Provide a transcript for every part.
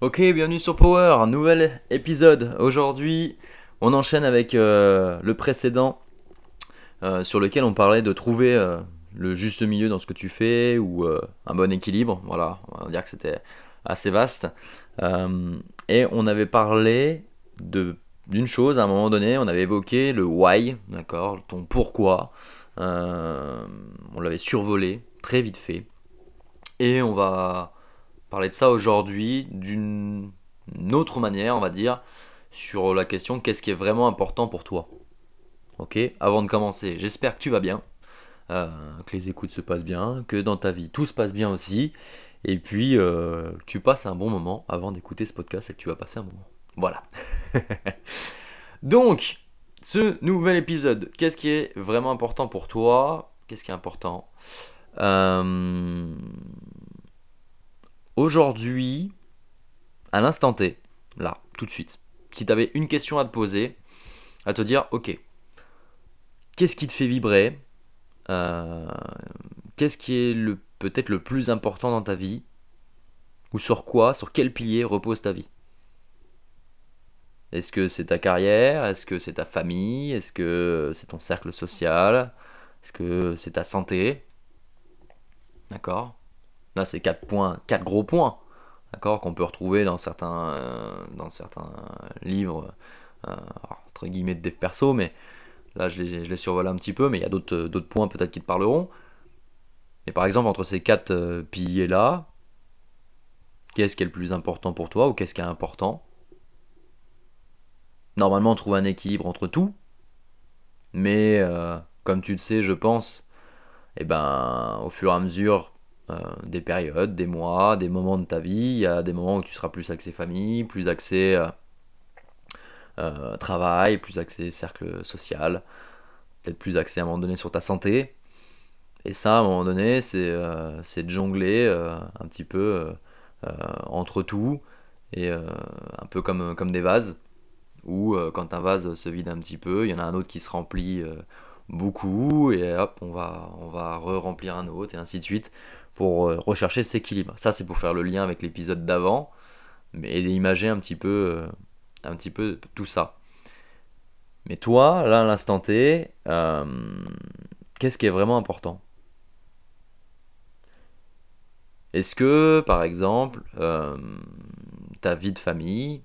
Ok, bienvenue sur Power, nouvel épisode. Aujourd'hui, on enchaîne avec euh, le précédent euh, sur lequel on parlait de trouver euh, le juste milieu dans ce que tu fais ou un bon équilibre. Voilà, on va dire que c'était assez vaste. et on avait parlé de d'une chose à un moment donné, on avait évoqué le why, d'accord, ton pourquoi. on l'avait survolé très vite fait. Et on va parler de ça aujourd'hui d'une autre manière, on va dire, sur la question qu'est-ce qui est vraiment important pour toi. Ok Avant de commencer, j'espère que tu vas bien, euh, que les écoutes se passent bien, que dans ta vie tout se passe bien aussi, et puis euh, tu passes un bon moment avant d'écouter ce podcast et que tu vas passer un moment. Voilà. Donc, ce nouvel épisode, qu'est-ce qui est vraiment important pour toi? Qu'est-ce qui est important? Euh, Aujourd'hui, à l'instant T, là, tout de suite, si tu avais une question à te poser, à te dire, ok, qu'est-ce qui te fait vibrer euh, Qu'est-ce qui est le peut-être le plus important dans ta vie Ou sur quoi, sur quel pilier repose ta vie? Est-ce que c'est ta carrière? Est-ce que c'est ta famille? Est-ce que c'est ton cercle social? Est-ce que c'est ta santé? D'accord? Là, c'est quatre points, quatre gros points, d'accord, qu'on peut retrouver dans certains, euh, dans certains livres, euh, entre guillemets, de dev perso, mais là, je les, je les survole un petit peu, mais il y a d'autres, d'autres points peut-être qui te parleront. Et par exemple, entre ces quatre euh, piliers-là, qu'est-ce qui est le plus important pour toi ou qu'est-ce qui est important? Normalement, on trouve un équilibre entre tout, mais comme tu le sais, je pense, et eh ben, au fur et à mesure euh, des périodes, des mois, des moments de ta vie. Il y a des moments où tu seras plus axé famille, plus axé euh, euh, travail, plus axé cercle social, peut-être plus axé à un moment donné sur ta santé. Et ça, à un moment donné, c'est de jongler un petit peu entre tout, et un peu comme, comme des vases, où quand un vase se vide un petit peu, il y en a un autre qui se remplit beaucoup, et hop, on va, on va re-remplir un autre, et ainsi de suite pour euh, rechercher cet équilibre. Ça, c'est pour faire le lien avec l'épisode d'avant, mais imager un petit peu, euh, un petit peu tout ça. Mais toi, là, à l'instant T, euh, qu'est-ce qui est vraiment important? Est-ce que, par exemple, ta vie de famille,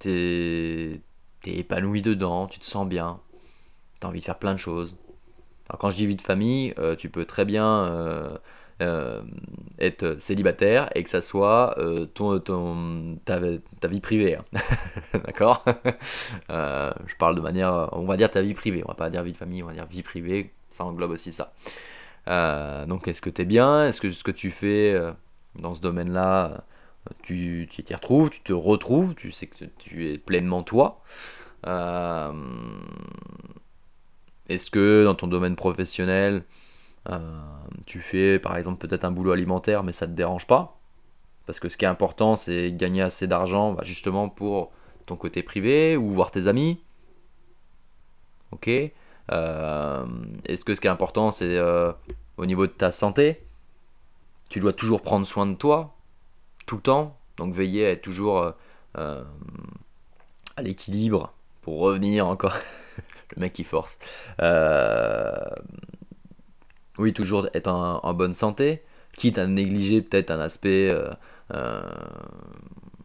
t'es es épanoui dedans, tu te sens bien, t'as envie de faire plein de choses? Alors quand je dis vie de famille, tu peux très bien euh, être célibataire et que ça soit euh, ton, ta, vie privée. Hein. D'accord? Euh, Je parle de manière, on va dire ta vie privée, on va pas dire vie de famille, on va dire vie privée, ça englobe aussi ça. donc est-ce que tu es bien? Est-ce que ce que tu fais dans ce domaine-là, tu t'y retrouves, tu te retrouves, tu sais que tu es pleinement toi? Est-ce que dans ton domaine professionnel, euh, tu fais par exemple peut-être un boulot alimentaire, mais ça te dérange pas. Parce que ce qui est important, c'est gagner assez d'argent bah, justement pour ton côté privé ou voir tes amis. Ok euh, Est-ce que ce qui est important, c'est euh, au niveau de ta santé? Tu dois toujours prendre soin de toi, tout le temps. Donc veiller à être toujours à l'équilibre pour revenir encore. le mec qui force. Oui, toujours être en, bonne santé, quitte à négliger peut-être un aspect, euh, euh,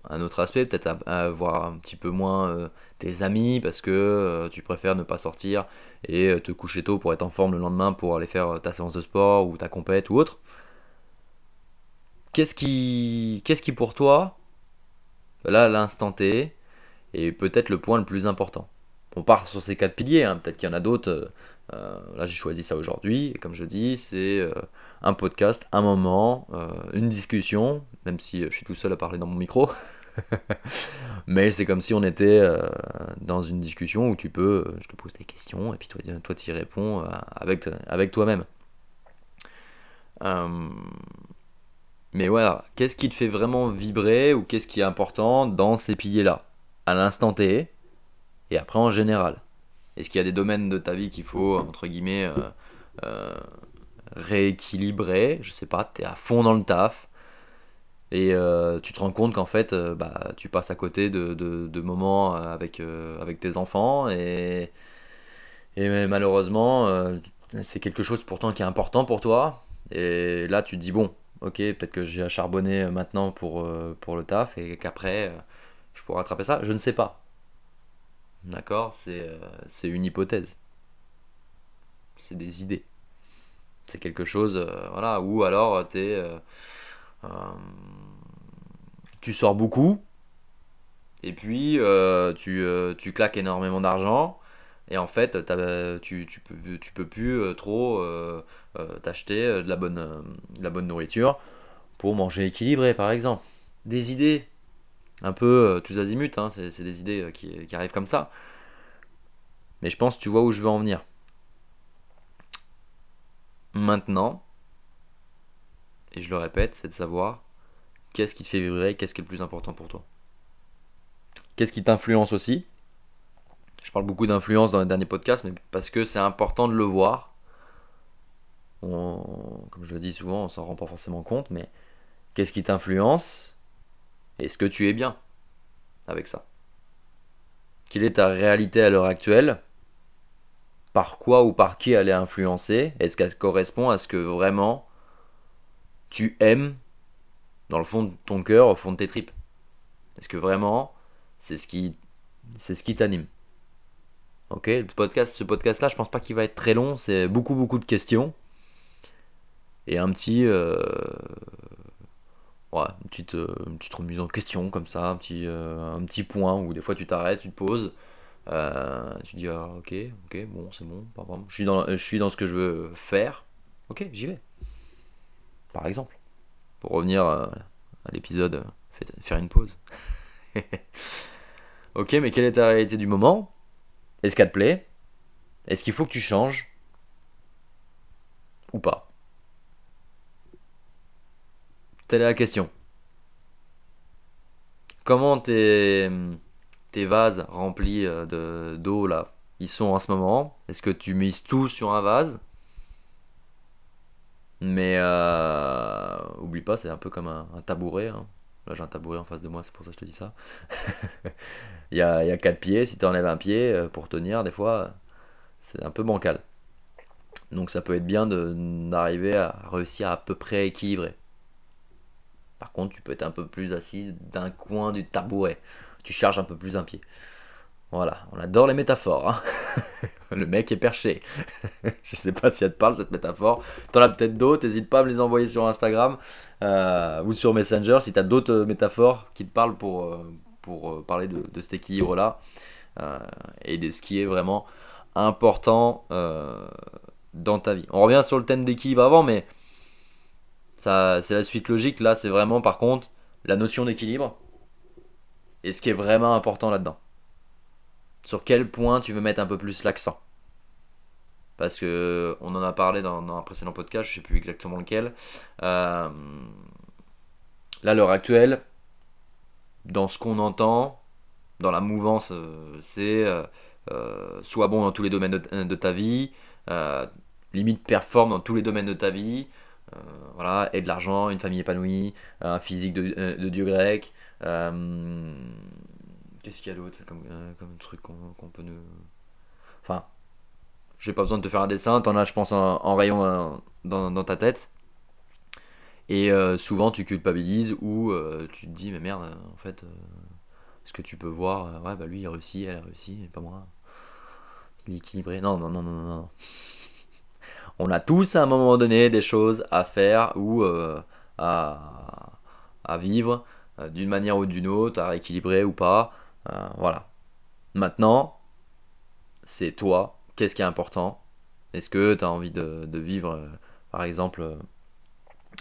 un autre aspect, peut-être avoir un petit peu moins euh, tes amis parce que tu préfères ne pas sortir et te coucher tôt pour être en forme le lendemain pour aller faire ta séance de sport ou ta compète ou autre. Qu'est-ce qui, qu'est-ce qui pour toi, là, l'instant T, est peut-être le point le plus important? On part sur ces quatre piliers, hein. peut-être qu'il y en a d'autres euh, là, j'ai choisi ça aujourd'hui. Et comme je dis, c'est euh, un podcast, un moment, euh, une discussion, même si je suis tout seul à parler dans mon micro. Mais c'est comme si on était dans une discussion où tu peux, je te pose des questions et puis toi, toi tu y réponds avec, avec toi-même. mais voilà, qu'est-ce qui te fait vraiment vibrer ou qu'est-ce qui est important dans ces piliers-là? À l'instant T et après en général. Est-ce qu'il y a des domaines de ta vie qu'il faut, entre guillemets, euh, euh, rééquilibrer? Je sais pas, tu es à fond dans le taf. Et euh, tu te rends compte qu'en fait, bah, tu passes à côté de, de- de moments avec, avec tes enfants. Et, et malheureusement, c'est quelque chose pourtant qui est important pour toi. Et là, tu te dis, bon, ok, peut-être que j'ai à charbonner maintenant pour, pour le taf et qu'après, je pourrais rattraper ça. Je ne sais pas. D'accord C'est euh, c'est une hypothèse. C'est des idées. C'est quelque chose, euh, voilà. Ou alors, euh, euh, tu sors beaucoup et puis tu, claques énormément d'argent. Et en fait, tu, tu peux, plus trop t'acheter de la bonne nourriture pour manger équilibré, par exemple. Des idées, un peu euh, tous azimuts, hein, c'est des idées euh, qui, arrivent comme ça. Mais je pense tu vois où je veux en venir. Maintenant, et je le répète, c'est de savoir qu'est-ce qui te fait vibrer, qu'est-ce qui est le plus important pour toi. Qu'est-ce qui t'influence aussi? Je parle beaucoup d'influence dans les derniers podcasts, mais parce que c'est important de le voir. Comme je le dis souvent, on s'en rend pas forcément compte, mais qu'est-ce qui t'influence? Est-ce que tu es bien avec ça? Quelle est ta réalité à l'heure actuelle? Par quoi ou par qui elle est influencée? Est-ce qu'elle correspond à ce que vraiment tu aimes dans le fond de ton cœur, au fond de tes tripes? Est-ce que vraiment c'est ce qui, t'anime? Ok, ce podcast-là, je pense pas qu'il va être très long. C'est beaucoup, beaucoup de questions. Et un petit, euh, ouais, une petite, euh, une petite remise en question comme ça, un petit, euh, un petit point où des fois tu t'arrêtes, tu te poses, euh, tu dis ah, ok, ok, bon, c'est bon. Je suis dans, je suis dans ce que je veux faire. Ok, j'y vais. Par exemple, pour revenir à l'épisode, faire une pause. Ok, mais quelle est ta réalité du moment? Est-ce qu'elle te plaît? Est-ce qu'il faut que tu changes? Ou pas? Telle est la question. Comment tes, vases remplis euh, de d'eau là, ils sont en ce moment? Est-ce que tu mises tout sur un vase? Mais euh, oublie pas, c'est un peu comme un, tabouret. hein. Là j'ai un tabouret en face de moi, c'est pour ça que je te dis ça. Il y a, quatre pieds, si tu enlèves un pied euh, pour tenir, des fois, c'est un peu bancal. Donc ça peut être bien d'arriver à réussir à peu près équilibrer. Par contre, tu peux être un peu plus assis d'un coin du tabouret. Tu charges un peu plus un pied. Voilà, on adore les métaphores. hein. Le mec est perché. Je sais pas si elle te parle cette métaphore. T'en as peut-être d'autres, n'hésite pas à me les envoyer sur Instagram euh, ou sur Messenger si t'as d'autres euh, métaphores qui te parlent pour, euh, pour parler de, cet équilibre-là et de ce qui est vraiment important dans ta vie. On revient sur le thème d'équilibre avant, mais c'est la suite logique. Là, c'est vraiment par contre la notion d'équilibre et ce qui est vraiment important là-dedans. Sur quel point tu veux mettre un peu plus l'accent. Parce que on en a parlé dans, un précédent podcast, je sais plus exactement lequel. Euh, là, l'heure actuelle, dans ce qu'on entend, dans la mouvance, euh, c'est euh, euh, sois bon dans tous les domaines de, ta vie, euh, limite performe dans tous les domaines de ta vie, voilà, et de l'argent, une famille épanouie, un physique de, euh, de dieu grec. euh, Qu'est-ce qu'il y a d'autre comme, euh, comme truc qu'on peut nous. Enfin, j'ai pas besoin de te faire un dessin, t'en as, je pense, en, rayon euh, dans, dans ta tête. Et euh, souvent, tu culpabilises ou euh, tu te dis, mais merde, euh, en fait, euh, ce que tu peux voir, euh, ouais, bah lui, il a réussi, elle a réussi, et pas moi. Il est équilibré. Non, non, non, non, non. On a tous à un moment donné des choses à faire ou euh, à, vivre euh, d'une manière ou d'une autre, à rééquilibrer ou pas. Euh, voilà. Maintenant, c'est toi. Qu'est-ce qui est important? Est-ce que tu as envie de, vivre, par exemple,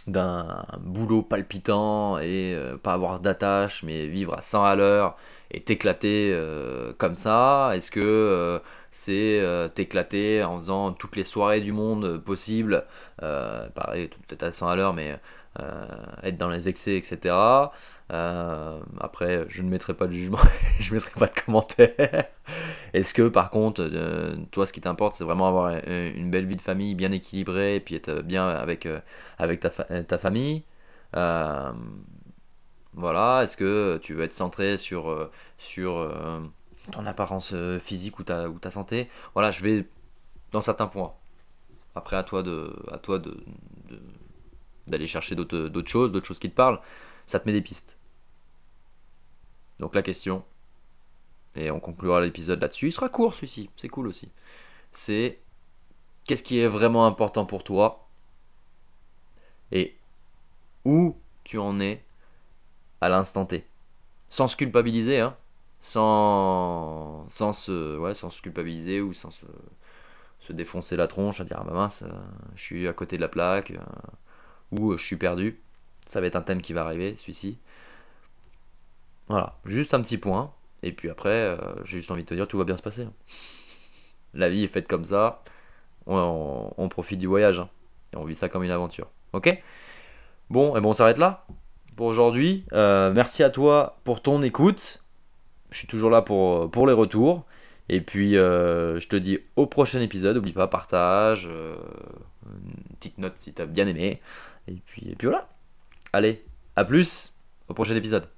d'un boulot palpitant et euh, pas avoir d'attache, mais vivre à 100 à l'heure et t'éclater euh, comme ça Est-ce que euh, c'est t'éclater en faisant toutes les soirées du monde possibles euh, Pareil, peut-être à 100 à l'heure, mais être dans les excès, etc. Euh, après, je ne mettrai pas de jugement, je ne mettrai pas de commentaires. Est-ce que par contre, euh, toi, ce qui t'importe, c'est vraiment avoir euh, une belle vie de famille bien équilibrée et puis être bien avec, euh, avec ta, ta famille Euh, Voilà, est-ce que tu veux être centré sur, euh, sur euh, ton apparence euh, physique ou ta, ou ta santé? Voilà, je vais dans certains points. Après, à toi de, à toi de- d'aller chercher d'autres, choses, d'autres choses qui te parlent. Ça te met des pistes. Donc la question, et on conclura l'épisode là-dessus. Il sera court celui-ci, c'est cool aussi. C'est qu'est-ce qui est vraiment important pour toi et où tu en es à l'instant T. Sans se culpabiliser, hein. Sans, sans, se, sans se culpabiliser ou sans se, se défoncer la tronche à dire ah bah mince, euh, je suis à côté de la plaque euh, ou euh, je suis perdu. Ça va être un thème qui va arriver, celui-ci. Voilà, juste un petit point. Et puis après, euh, j'ai juste envie de te dire, tout va bien se passer. hein. La vie est faite comme ça. On, profite du voyage. hein. Et on vit ça comme une aventure. Ok? Bon, et bon, on s'arrête là pour aujourd'hui. Euh, merci à toi pour ton écoute. Je suis toujours là pour, les retours. Et puis, je te dis au prochain épisode. N'oublie pas, partage. une petite note si t'as bien aimé. Et puis, et puis voilà. Allez, à plus. Au prochain épisode.